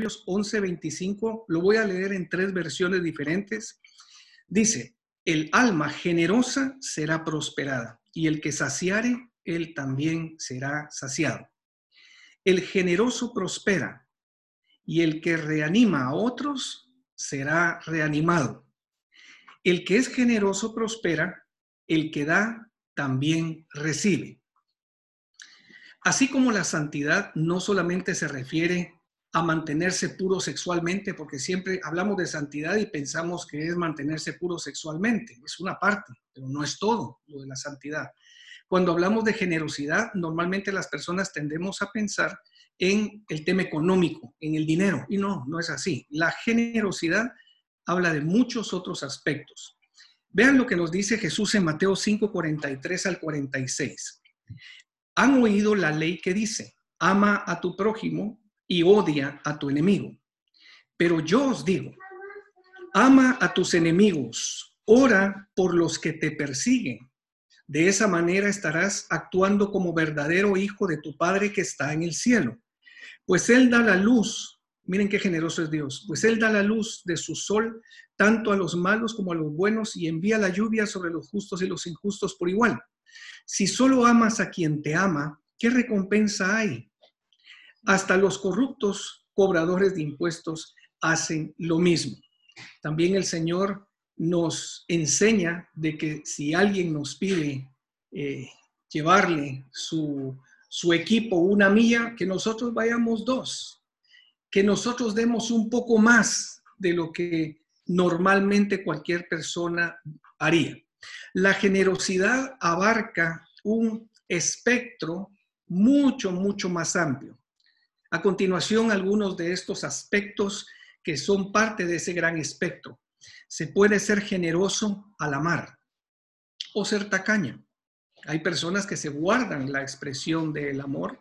Proverbios 11:25, lo voy a leer en tres versiones diferentes. Dice, el alma generosa será prosperada y el que saciare, él también será saciado. El generoso prospera y el que reanima a otros será reanimado. El que es generoso prospera, el que da también recibe. Así como la santidad no solamente se refiere a mantenerse puro sexualmente, porque siempre hablamos de santidad y pensamos que es mantenerse puro sexualmente. Es una parte, pero no es todo lo de la santidad. Cuando hablamos de generosidad, normalmente las personas tendemos a pensar en el tema económico, en el dinero, y no, no es así. La generosidad habla de muchos otros aspectos. Vean lo que nos dice Jesús en Mateo 5, 43 al 46. Han oído la ley que dice, ama a tu prójimo y odia a tu enemigo. Pero yo os digo, ama a tus enemigos, ora por los que te persiguen. De esa manera estarás actuando como verdadero hijo de tu Padre que está en el cielo. Pues Él da la luz, miren qué generoso es Dios, pues Él da la luz de su sol tanto a los malos como a los buenos y envía la lluvia sobre los justos y los injustos por igual. Si solo amas a quien te ama, ¿qué recompensa hay? Hasta los corruptos cobradores de impuestos hacen lo mismo. También el Señor nos enseña de que si alguien nos pide eh, llevarle su, su equipo una milla, que nosotros vayamos dos, que nosotros demos un poco más de lo que normalmente cualquier persona haría. La generosidad abarca un espectro mucho, mucho más amplio. A continuación, algunos de estos aspectos que son parte de ese gran espectro. Se puede ser generoso al amar o ser tacaño. Hay personas que se guardan la expresión del amor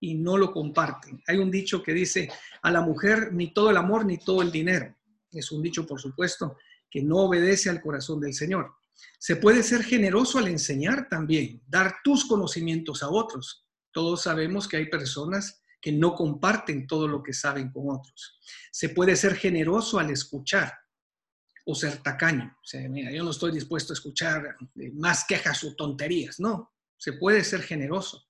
y no lo comparten. Hay un dicho que dice, a la mujer ni todo el amor ni todo el dinero. Es un dicho, por supuesto, que no obedece al corazón del Señor. Se puede ser generoso al enseñar también, dar tus conocimientos a otros. Todos sabemos que hay personas que no comparten todo lo que saben con otros. Se puede ser generoso al escuchar o ser tacaño. O sea, mira, yo no estoy dispuesto a escuchar eh, más quejas o tonterías. No, se puede ser generoso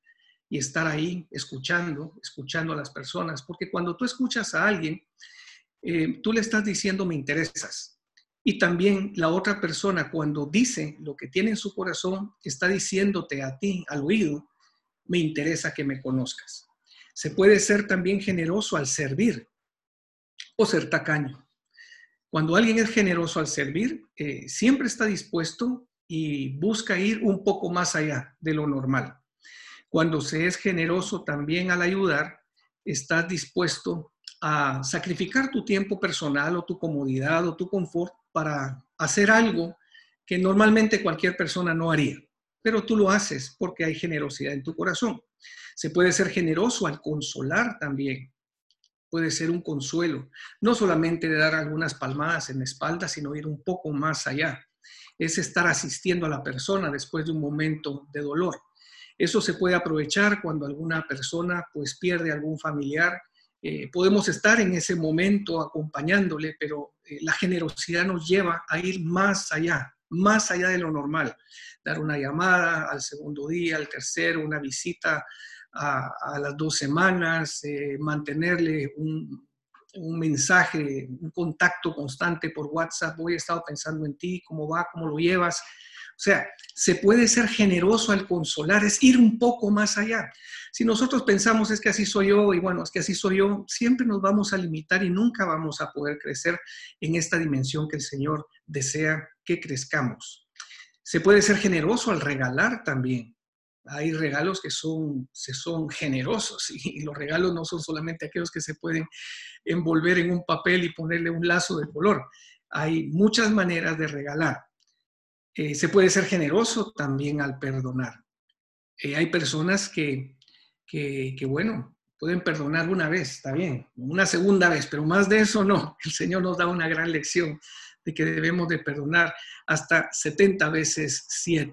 y estar ahí escuchando, escuchando a las personas, porque cuando tú escuchas a alguien, eh, tú le estás diciendo me interesas. Y también la otra persona cuando dice lo que tiene en su corazón, está diciéndote a ti, al oído, me interesa que me conozcas. Se puede ser también generoso al servir o ser tacaño. Cuando alguien es generoso al servir, eh, siempre está dispuesto y busca ir un poco más allá de lo normal. Cuando se es generoso también al ayudar, estás dispuesto a sacrificar tu tiempo personal o tu comodidad o tu confort para hacer algo que normalmente cualquier persona no haría pero tú lo haces porque hay generosidad en tu corazón. Se puede ser generoso al consolar también. Puede ser un consuelo, no solamente dar algunas palmadas en la espalda, sino ir un poco más allá. Es estar asistiendo a la persona después de un momento de dolor. Eso se puede aprovechar cuando alguna persona pues pierde algún familiar. Eh, podemos estar en ese momento acompañándole, pero eh, la generosidad nos lleva a ir más allá, más allá de lo normal. Dar una llamada al segundo día, al tercero, una visita a, las dos semanas, eh, mantenerle un, un, mensaje, un contacto constante por WhatsApp, hoy he estado pensando en ti, cómo va, cómo lo llevas. O sea, se puede ser generoso al consolar, es ir un poco más allá. Si nosotros pensamos es que así soy yo y bueno, es que así soy yo, siempre nos vamos a limitar y nunca vamos a poder crecer en esta dimensión que el Señor desea que crezcamos. Se puede ser generoso al regalar también. Hay regalos que son, se son generosos y los regalos no son solamente aquellos que se pueden envolver en un papel y ponerle un lazo de color. Hay muchas maneras de regalar. Eh, se puede ser generoso también al perdonar. Eh, hay personas que, que, bueno, pueden perdonar una vez, está bien, una segunda vez, pero más de eso no. El Señor nos da una gran lección de que debemos de perdonar hasta 70 veces 7.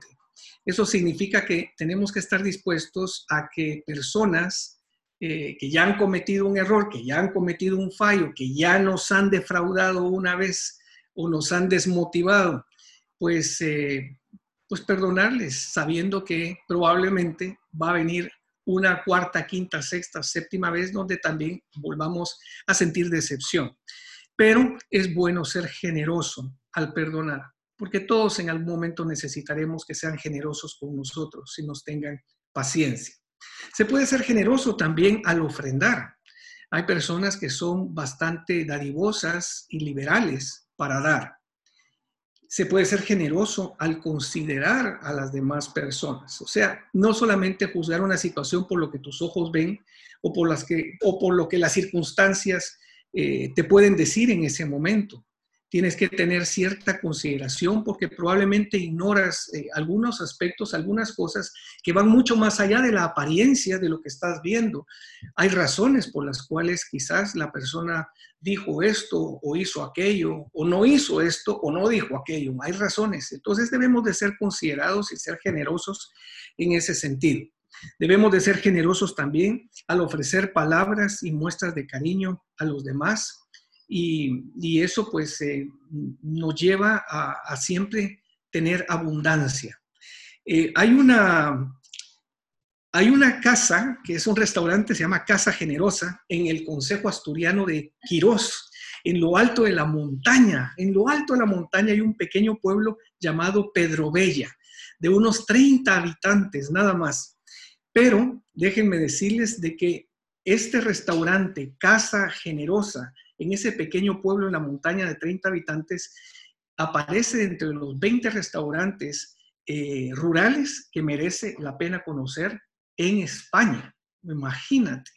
Eso significa que tenemos que estar dispuestos a que personas eh, que ya han cometido un error, que ya han cometido un fallo, que ya nos han defraudado una vez o nos han desmotivado, pues, eh, pues perdonarles, sabiendo que probablemente va a venir una cuarta, quinta, sexta, séptima vez donde también volvamos a sentir decepción. Pero es bueno ser generoso al perdonar, porque todos en algún momento necesitaremos que sean generosos con nosotros y nos tengan paciencia. Se puede ser generoso también al ofrendar. Hay personas que son bastante dadivosas y liberales para dar. Se puede ser generoso al considerar a las demás personas. O sea, no solamente juzgar una situación por lo que tus ojos ven o por, las que, o por lo que las circunstancias eh, te pueden decir en ese momento, tienes que tener cierta consideración porque probablemente ignoras eh, algunos aspectos, algunas cosas que van mucho más allá de la apariencia de lo que estás viendo. Hay razones por las cuales quizás la persona dijo esto o hizo aquello o no hizo esto o no dijo aquello. Hay razones. Entonces debemos de ser considerados y ser generosos en ese sentido. Debemos de ser generosos también al ofrecer palabras y muestras de cariño a los demás y, eso pues eh, nos lleva a, siempre tener abundancia. Eh, hay, una, hay una casa, que es un restaurante, se llama Casa Generosa, en el Consejo Asturiano de Quirós, en lo alto de la montaña. En lo alto de la montaña hay un pequeño pueblo llamado Pedro Bella, de unos 30 habitantes nada más. Pero déjenme decirles de que este restaurante, Casa Generosa, en ese pequeño pueblo en la montaña de 30 habitantes, aparece entre los 20 restaurantes eh, rurales que merece la pena conocer en España. Imagínate.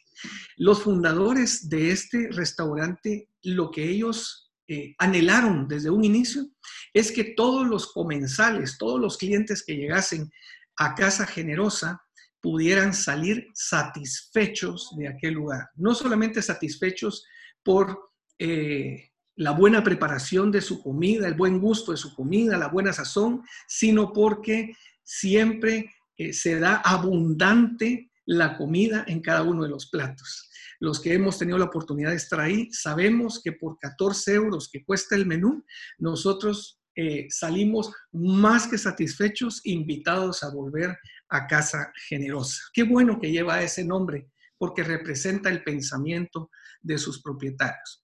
Los fundadores de este restaurante, lo que ellos eh, anhelaron desde un inicio es que todos los comensales, todos los clientes que llegasen a Casa Generosa pudieran salir satisfechos de aquel lugar. No solamente satisfechos por eh, la buena preparación de su comida, el buen gusto de su comida, la buena sazón, sino porque siempre eh, se da abundante la comida en cada uno de los platos. Los que hemos tenido la oportunidad de estar ahí, sabemos que por 14 euros que cuesta el menú, nosotros eh, salimos más que satisfechos, invitados a volver a casa generosa. Qué bueno que lleva ese nombre, porque representa el pensamiento de sus propietarios.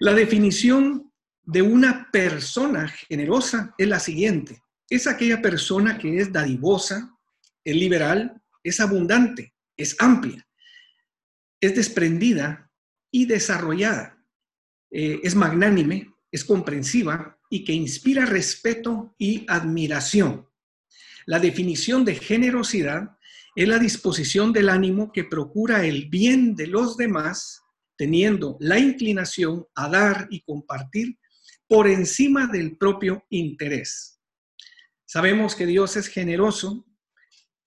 La definición de una persona generosa es la siguiente. Es aquella persona que es dadivosa, es liberal, es abundante, es amplia, es desprendida y desarrollada, eh, es magnánime, es comprensiva y que inspira respeto y admiración. La definición de generosidad es la disposición del ánimo que procura el bien de los demás teniendo la inclinación a dar y compartir por encima del propio interés. Sabemos que Dios es generoso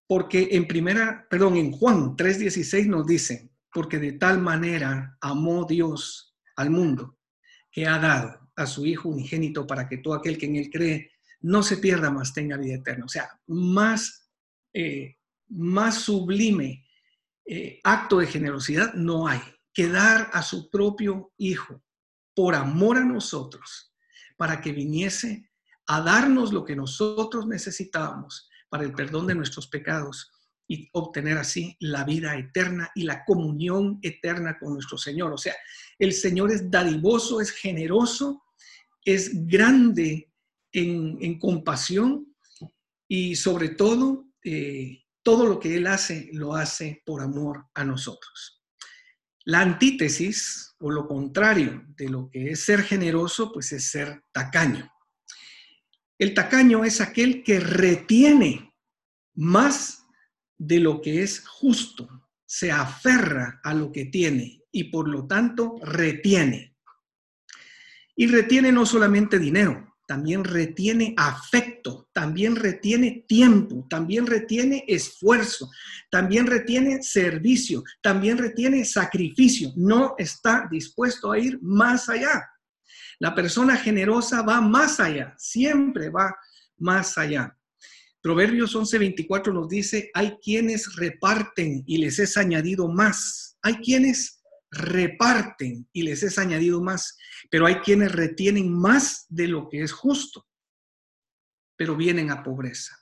porque en primera, perdón, en Juan 3:16 nos dice, porque de tal manera amó Dios al mundo que ha dado a su Hijo unigénito para que todo aquel que en él cree no se pierda, más tenga vida eterna. O sea, más, eh, más sublime eh, acto de generosidad no hay que dar a su propio Hijo por amor a nosotros, para que viniese a darnos lo que nosotros necesitábamos para el perdón de nuestros pecados y obtener así la vida eterna y la comunión eterna con nuestro Señor. O sea, el Señor es dadivoso, es generoso, es grande en, compasión y sobre todo, eh, todo lo que Él hace, lo hace por amor a nosotros. La antítesis o lo contrario de lo que es ser generoso, pues es ser tacaño. El tacaño es aquel que retiene más de lo que es justo, se aferra a lo que tiene y por lo tanto retiene. Y retiene no solamente dinero, también retiene afecto, también retiene tiempo, también retiene esfuerzo, también retiene servicio, también retiene sacrificio. No está dispuesto a ir más allá. La persona generosa va más allá, siempre va más allá. Proverbios 11:24 nos dice, hay quienes reparten y les es añadido más. Hay quienes reparten y les es añadido más, pero hay quienes retienen más de lo que es justo, pero vienen a pobreza.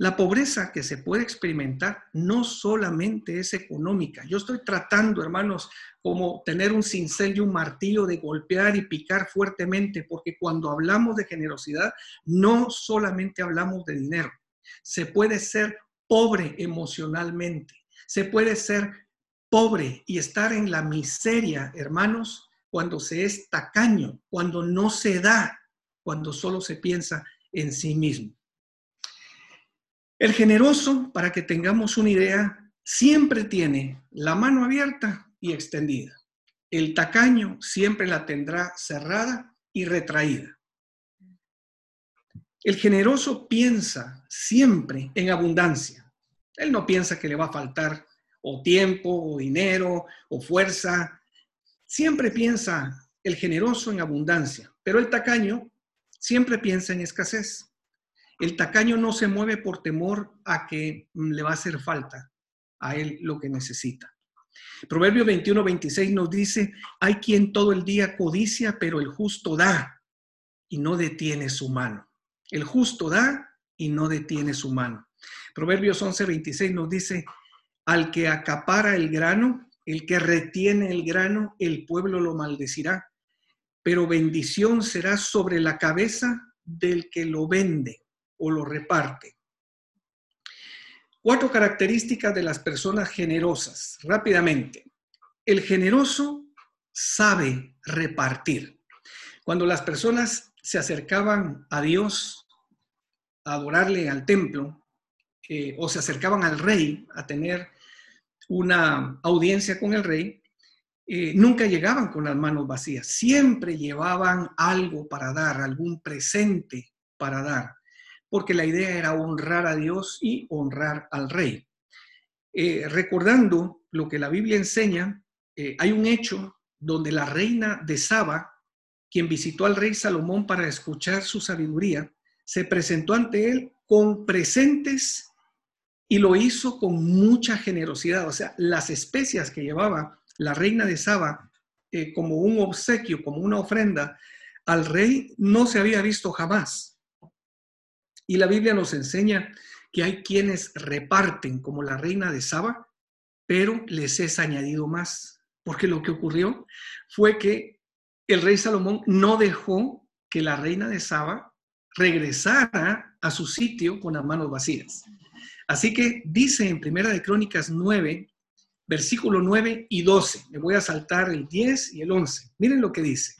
La pobreza que se puede experimentar no solamente es económica. Yo estoy tratando, hermanos, como tener un cincel y un martillo de golpear y picar fuertemente, porque cuando hablamos de generosidad, no solamente hablamos de dinero. Se puede ser pobre emocionalmente, se puede ser pobre y estar en la miseria, hermanos, cuando se es tacaño, cuando no se da, cuando solo se piensa en sí mismo. El generoso, para que tengamos una idea, siempre tiene la mano abierta y extendida. El tacaño siempre la tendrá cerrada y retraída. El generoso piensa siempre en abundancia. Él no piensa que le va a faltar o tiempo, o dinero, o fuerza. Siempre piensa el generoso en abundancia, pero el tacaño siempre piensa en escasez. El tacaño no se mueve por temor a que mm, le va a hacer falta a él lo que necesita. Proverbio 21, 26 nos dice, hay quien todo el día codicia, pero el justo da y no detiene su mano. El justo da y no detiene su mano. Proverbios 11, 26 nos dice, al que acapara el grano, el que retiene el grano, el pueblo lo maldecirá, pero bendición será sobre la cabeza del que lo vende o lo reparte. Cuatro características de las personas generosas. Rápidamente. El generoso sabe repartir. Cuando las personas se acercaban a Dios a adorarle al templo eh, o se acercaban al rey a tener una audiencia con el rey, eh, nunca llegaban con las manos vacías, siempre llevaban algo para dar, algún presente para dar porque la idea era honrar a Dios y honrar al rey. Eh, recordando lo que la Biblia enseña, eh, hay un hecho donde la reina de Saba, quien visitó al rey Salomón para escuchar su sabiduría, se presentó ante él con presentes y lo hizo con mucha generosidad. O sea, las especias que llevaba la reina de Saba eh, como un obsequio, como una ofrenda, al rey no se había visto jamás. Y la Biblia nos enseña que hay quienes reparten como la reina de Saba, pero les es añadido más. Porque lo que ocurrió fue que el rey Salomón no dejó que la reina de Saba regresara a su sitio con las manos vacías. Así que dice en Primera de Crónicas 9, versículo 9 y 12. Me voy a saltar el 10 y el 11. Miren lo que dice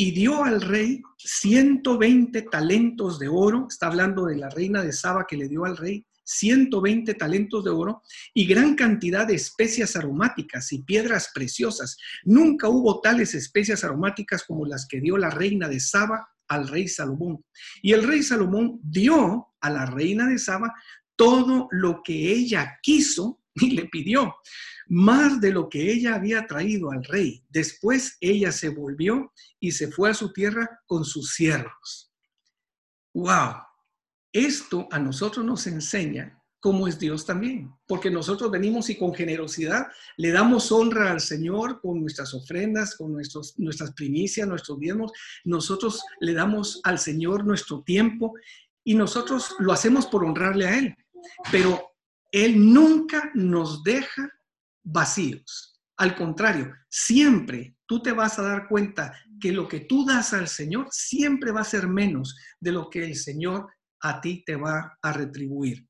y dio al rey 120 talentos de oro, está hablando de la reina de Saba que le dio al rey 120 talentos de oro y gran cantidad de especias aromáticas y piedras preciosas. Nunca hubo tales especias aromáticas como las que dio la reina de Saba al rey Salomón. Y el rey Salomón dio a la reina de Saba todo lo que ella quiso y le pidió más de lo que ella había traído al rey. Después ella se volvió y se fue a su tierra con sus siervos. ¡Wow! Esto a nosotros nos enseña cómo es Dios también, porque nosotros venimos y con generosidad le damos honra al Señor con nuestras ofrendas, con nuestros, nuestras primicias, nuestros diezmos. Nosotros le damos al Señor nuestro tiempo y nosotros lo hacemos por honrarle a Él, pero Él nunca nos deja vacíos. Al contrario, siempre tú te vas a dar cuenta que lo que tú das al Señor siempre va a ser menos de lo que el Señor a ti te va a retribuir.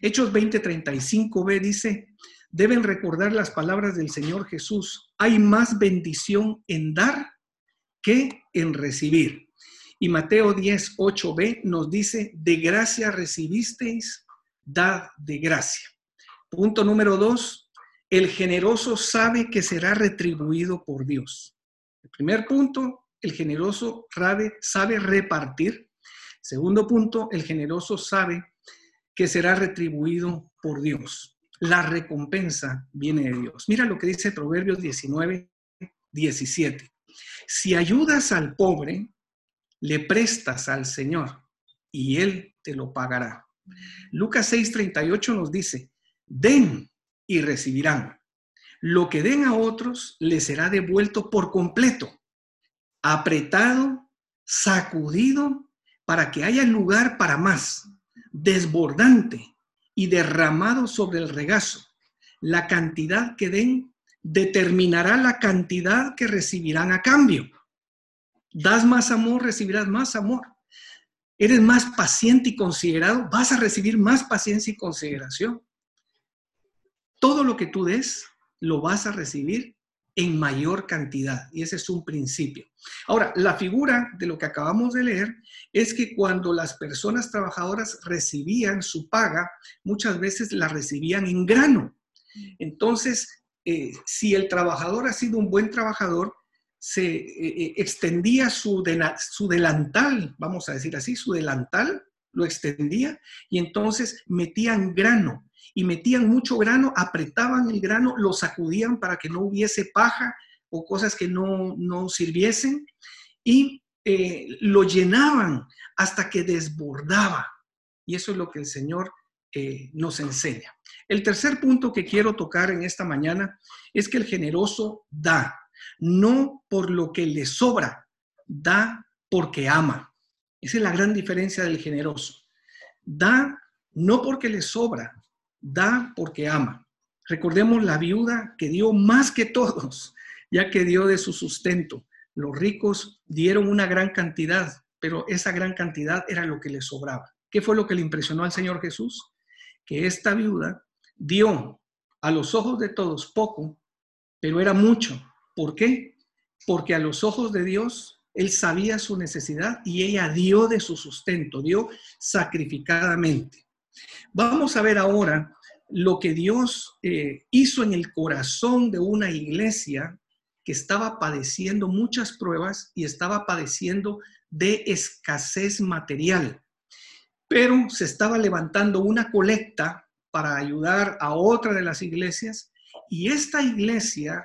Hechos 20:35b dice, deben recordar las palabras del Señor Jesús, hay más bendición en dar que en recibir. Y Mateo 10:8b nos dice, de gracia recibisteis, dad de gracia. Punto número dos, el generoso sabe que será retribuido por Dios. El primer punto, el generoso sabe repartir. Segundo punto, el generoso sabe que será retribuido por Dios. La recompensa viene de Dios. Mira lo que dice Proverbios 19, 17. Si ayudas al pobre, le prestas al Señor y Él te lo pagará. Lucas 6:38 nos dice, den y recibirán. Lo que den a otros les será devuelto por completo, apretado, sacudido, para que haya lugar para más, desbordante y derramado sobre el regazo. La cantidad que den determinará la cantidad que recibirán a cambio. Das más amor, recibirás más amor. Eres más paciente y considerado, vas a recibir más paciencia y consideración. Todo lo que tú des, lo vas a recibir en mayor cantidad. Y ese es un principio. Ahora, la figura de lo que acabamos de leer es que cuando las personas trabajadoras recibían su paga, muchas veces la recibían en grano. Entonces, eh, si el trabajador ha sido un buen trabajador, se eh, eh, extendía su, delantal, vamos a decir así, su delantal lo extendía y entonces metían grano y metían mucho grano, apretaban el grano, lo sacudían para que no hubiese paja o cosas que no, no sirviesen y lo llenaban hasta que desbordaba. Y eso es lo que el Señor nos enseña. El tercer punto que quiero tocar en esta mañana es que el generoso da, no por lo que le sobra, da porque ama. Esa es la gran diferencia del generoso. Da no porque le sobra, da porque ama. Recordemos la viuda que dio más que todos, ya que dio de su sustento. Los ricos dieron una gran cantidad, pero esa gran cantidad era lo que le sobraba. ¿Qué fue lo que le impresionó al Señor Jesús? Que esta viuda dio a los ojos de todos poco, pero era mucho. ¿Por qué? Porque a los ojos de Dios Él sabía su necesidad y ella dio de su sustento, dio sacrificadamente. Vamos a ver ahora lo que Dios eh, hizo en el corazón de una iglesia que estaba padeciendo muchas pruebas y estaba padeciendo de escasez material. Pero se estaba levantando una colecta para ayudar a otra de las iglesias y esta iglesia,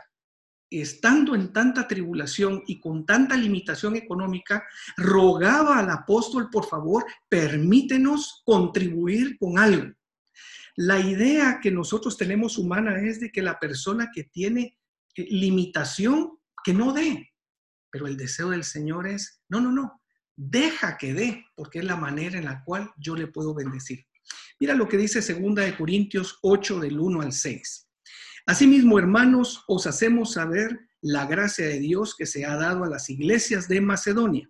estando en tanta tribulación y con tanta limitación económica, rogaba al apóstol, por favor, permítenos contribuir con algo. La idea que nosotros tenemos humana es de que la persona que tiene eh, limitación, que no dé. Pero el deseo del Señor es, no, no, no, deja que dé, porque es la manera en la cual yo le puedo bendecir. Mira lo que dice 2 de Corintios 8 del 1 al 6. Asimismo, hermanos, os hacemos saber la gracia de Dios que se ha dado a las iglesias de Macedonia,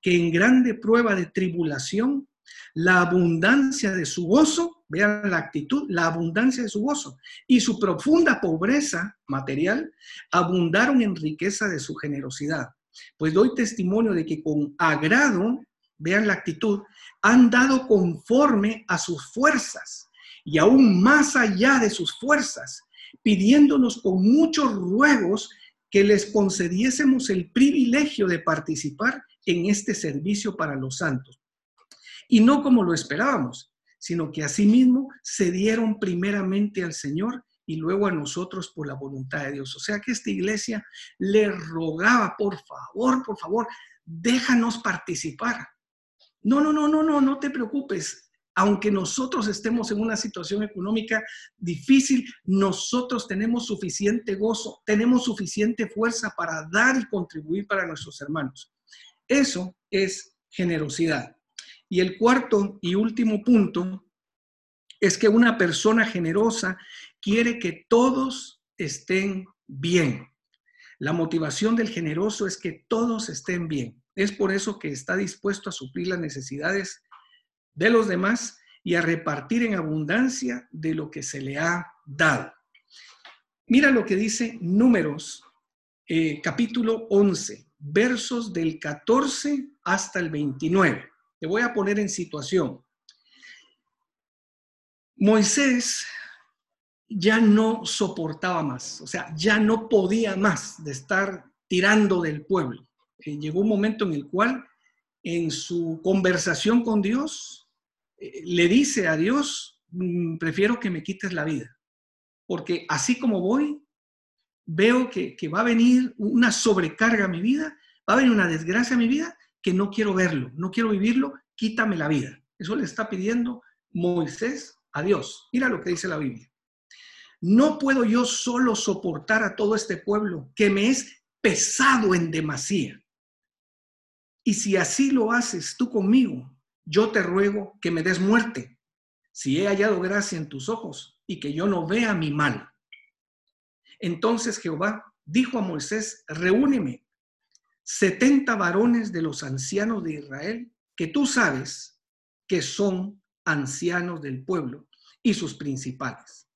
que en grande prueba de tribulación, la abundancia de su gozo, vean la actitud, la abundancia de su gozo y su profunda pobreza material abundaron en riqueza de su generosidad. Pues doy testimonio de que con agrado vean la actitud, han dado conforme a sus fuerzas y aún más allá de sus fuerzas, pidiéndonos con muchos ruegos que les concediésemos el privilegio de participar en este servicio para los santos. Y no como lo esperábamos, sino que asimismo se dieron primeramente al Señor y luego a nosotros por la voluntad de Dios. O sea que esta iglesia le rogaba, por favor, por favor, déjanos participar. No, no, no, no, no, no te preocupes. Aunque nosotros estemos en una situación económica difícil, nosotros tenemos suficiente gozo, tenemos suficiente fuerza para dar y contribuir para nuestros hermanos. Eso es generosidad. Y el cuarto y último punto es que una persona generosa quiere que todos estén bien. La motivación del generoso es que todos estén bien. Es por eso que está dispuesto a suplir las necesidades de los demás y a repartir en abundancia de lo que se le ha dado. Mira lo que dice Números, eh, capítulo 11, versos del 14 hasta el 29. Te voy a poner en situación. Moisés ya no soportaba más, o sea, ya no podía más de estar tirando del pueblo llegó un momento en el cual en su conversación con Dios eh, le dice a Dios, mm, prefiero que me quites la vida, porque así como voy, veo que, va a venir una sobrecarga a mi vida, va a venir una desgracia a mi vida que no quiero verlo, no quiero vivirlo, quítame la vida. Eso le está pidiendo Moisés a Dios. Mira lo que dice la Biblia. No puedo yo solo soportar a todo este pueblo que me es pesado en demasía. Y si así lo haces tú conmigo, yo te ruego que me des muerte, si he hallado gracia en tus ojos y que yo no vea mi mal. Entonces Jehová dijo a Moisés, reúneme setenta varones de los ancianos de Israel, que tú sabes que son ancianos del pueblo y sus principales,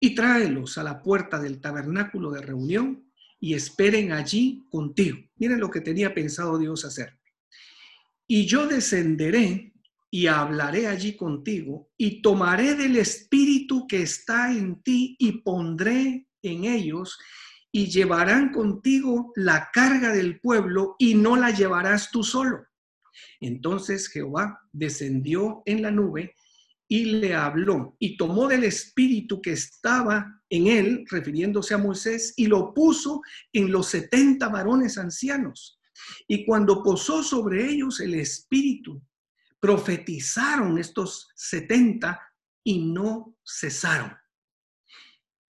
y tráelos a la puerta del tabernáculo de reunión y esperen allí contigo. Miren lo que tenía pensado Dios hacer. Y yo descenderé y hablaré allí contigo y tomaré del espíritu que está en ti y pondré en ellos y llevarán contigo la carga del pueblo y no la llevarás tú solo. Entonces Jehová descendió en la nube y le habló y tomó del espíritu que estaba en él, refiriéndose a Moisés, y lo puso en los setenta varones ancianos. Y cuando posó sobre ellos el espíritu, profetizaron estos setenta y no cesaron.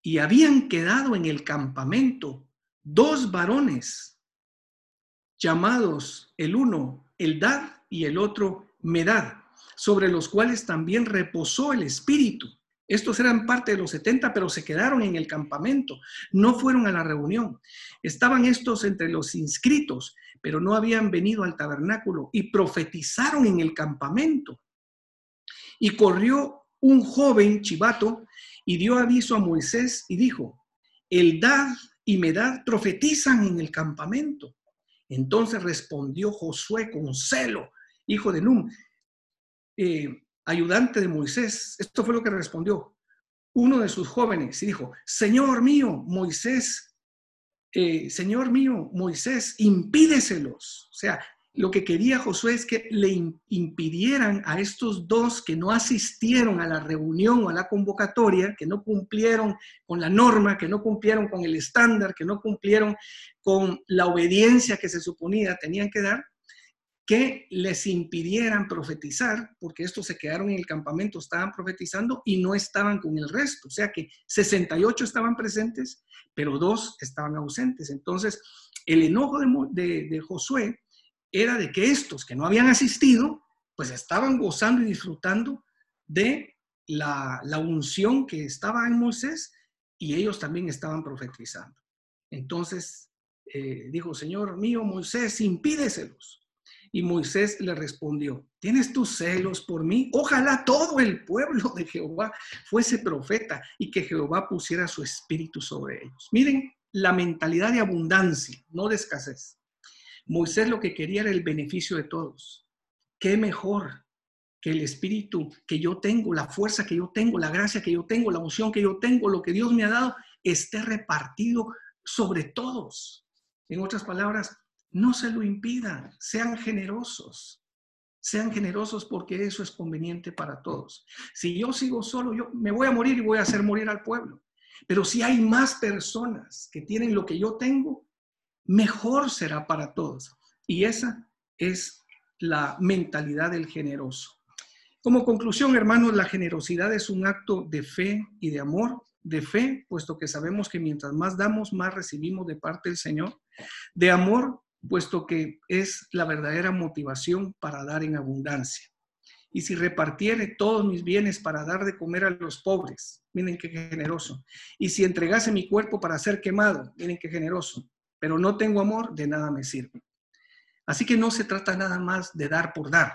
Y habían quedado en el campamento dos varones llamados el uno Eldad y el otro Medad sobre los cuales también reposó el Espíritu. Estos eran parte de los 70, pero se quedaron en el campamento, no fueron a la reunión. Estaban estos entre los inscritos, pero no habían venido al tabernáculo y profetizaron en el campamento. Y corrió un joven chivato y dio aviso a Moisés y dijo, Eldad y Medad profetizan en el campamento. Entonces respondió Josué con celo, hijo de Num, eh, ayudante de Moisés, esto fue lo que respondió uno de sus jóvenes y dijo, Señor mío, Moisés, eh, Señor mío, Moisés, impídeselos. O sea, lo que quería Josué es que le impidieran a estos dos que no asistieron a la reunión o a la convocatoria, que no cumplieron con la norma, que no cumplieron con el estándar, que no cumplieron con la obediencia que se suponía tenían que dar, que les impidieran profetizar, porque estos se quedaron en el campamento, estaban profetizando y no estaban con el resto. O sea que 68 estaban presentes, pero dos estaban ausentes. Entonces, el enojo de, Josué era de que estos que no habían asistido, pues estaban gozando y disfrutando de la, unción que estaba en Moisés y ellos también estaban profetizando. Entonces, eh, dijo, Señor mío, Moisés, impídeselos y Moisés le respondió, ¿tienes tus celos por mí? Ojalá todo el pueblo de Jehová fuese profeta y que Jehová pusiera su espíritu sobre ellos. Miren la mentalidad de abundancia, no de escasez. Moisés lo que quería era el beneficio de todos. ¿Qué mejor que el espíritu que yo tengo, la fuerza que yo tengo, la gracia que yo tengo, la unción que yo tengo, lo que Dios me ha dado, esté repartido sobre todos? En otras palabras, no se lo impidan, sean generosos. Sean generosos porque eso es conveniente para todos. Si yo sigo solo, yo me voy a morir y voy a hacer morir al pueblo. Pero si hay más personas que tienen lo que yo tengo, mejor será para todos. Y esa es la mentalidad del generoso. Como conclusión, hermanos, la generosidad es un acto de fe y de amor. De fe, puesto que sabemos que mientras más damos, más recibimos de parte del Señor. De amor, puesto que es la verdadera motivación para dar en abundancia. Y si repartiere todos mis bienes para dar de comer a los pobres, miren qué generoso. Y si entregase mi cuerpo para ser quemado, miren qué generoso. Pero no tengo amor, de nada me sirve. Así que no se trata nada más de dar por dar.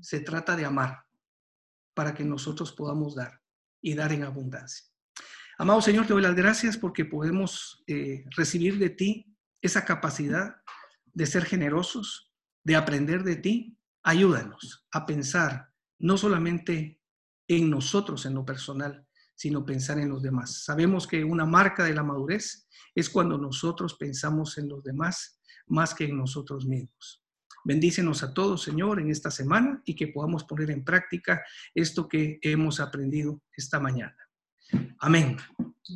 Se trata de amar para que nosotros podamos dar y dar en abundancia. Amado Señor, te doy las gracias porque podemos eh, recibir de ti esa capacidad de ser generosos, de aprender de ti, ayúdanos a pensar no solamente en nosotros en lo personal, sino pensar en los demás. Sabemos que una marca de la madurez es cuando nosotros pensamos en los demás más que en nosotros mismos. Bendícenos a todos, Señor, en esta semana y que podamos poner en práctica esto que hemos aprendido esta mañana. Amén.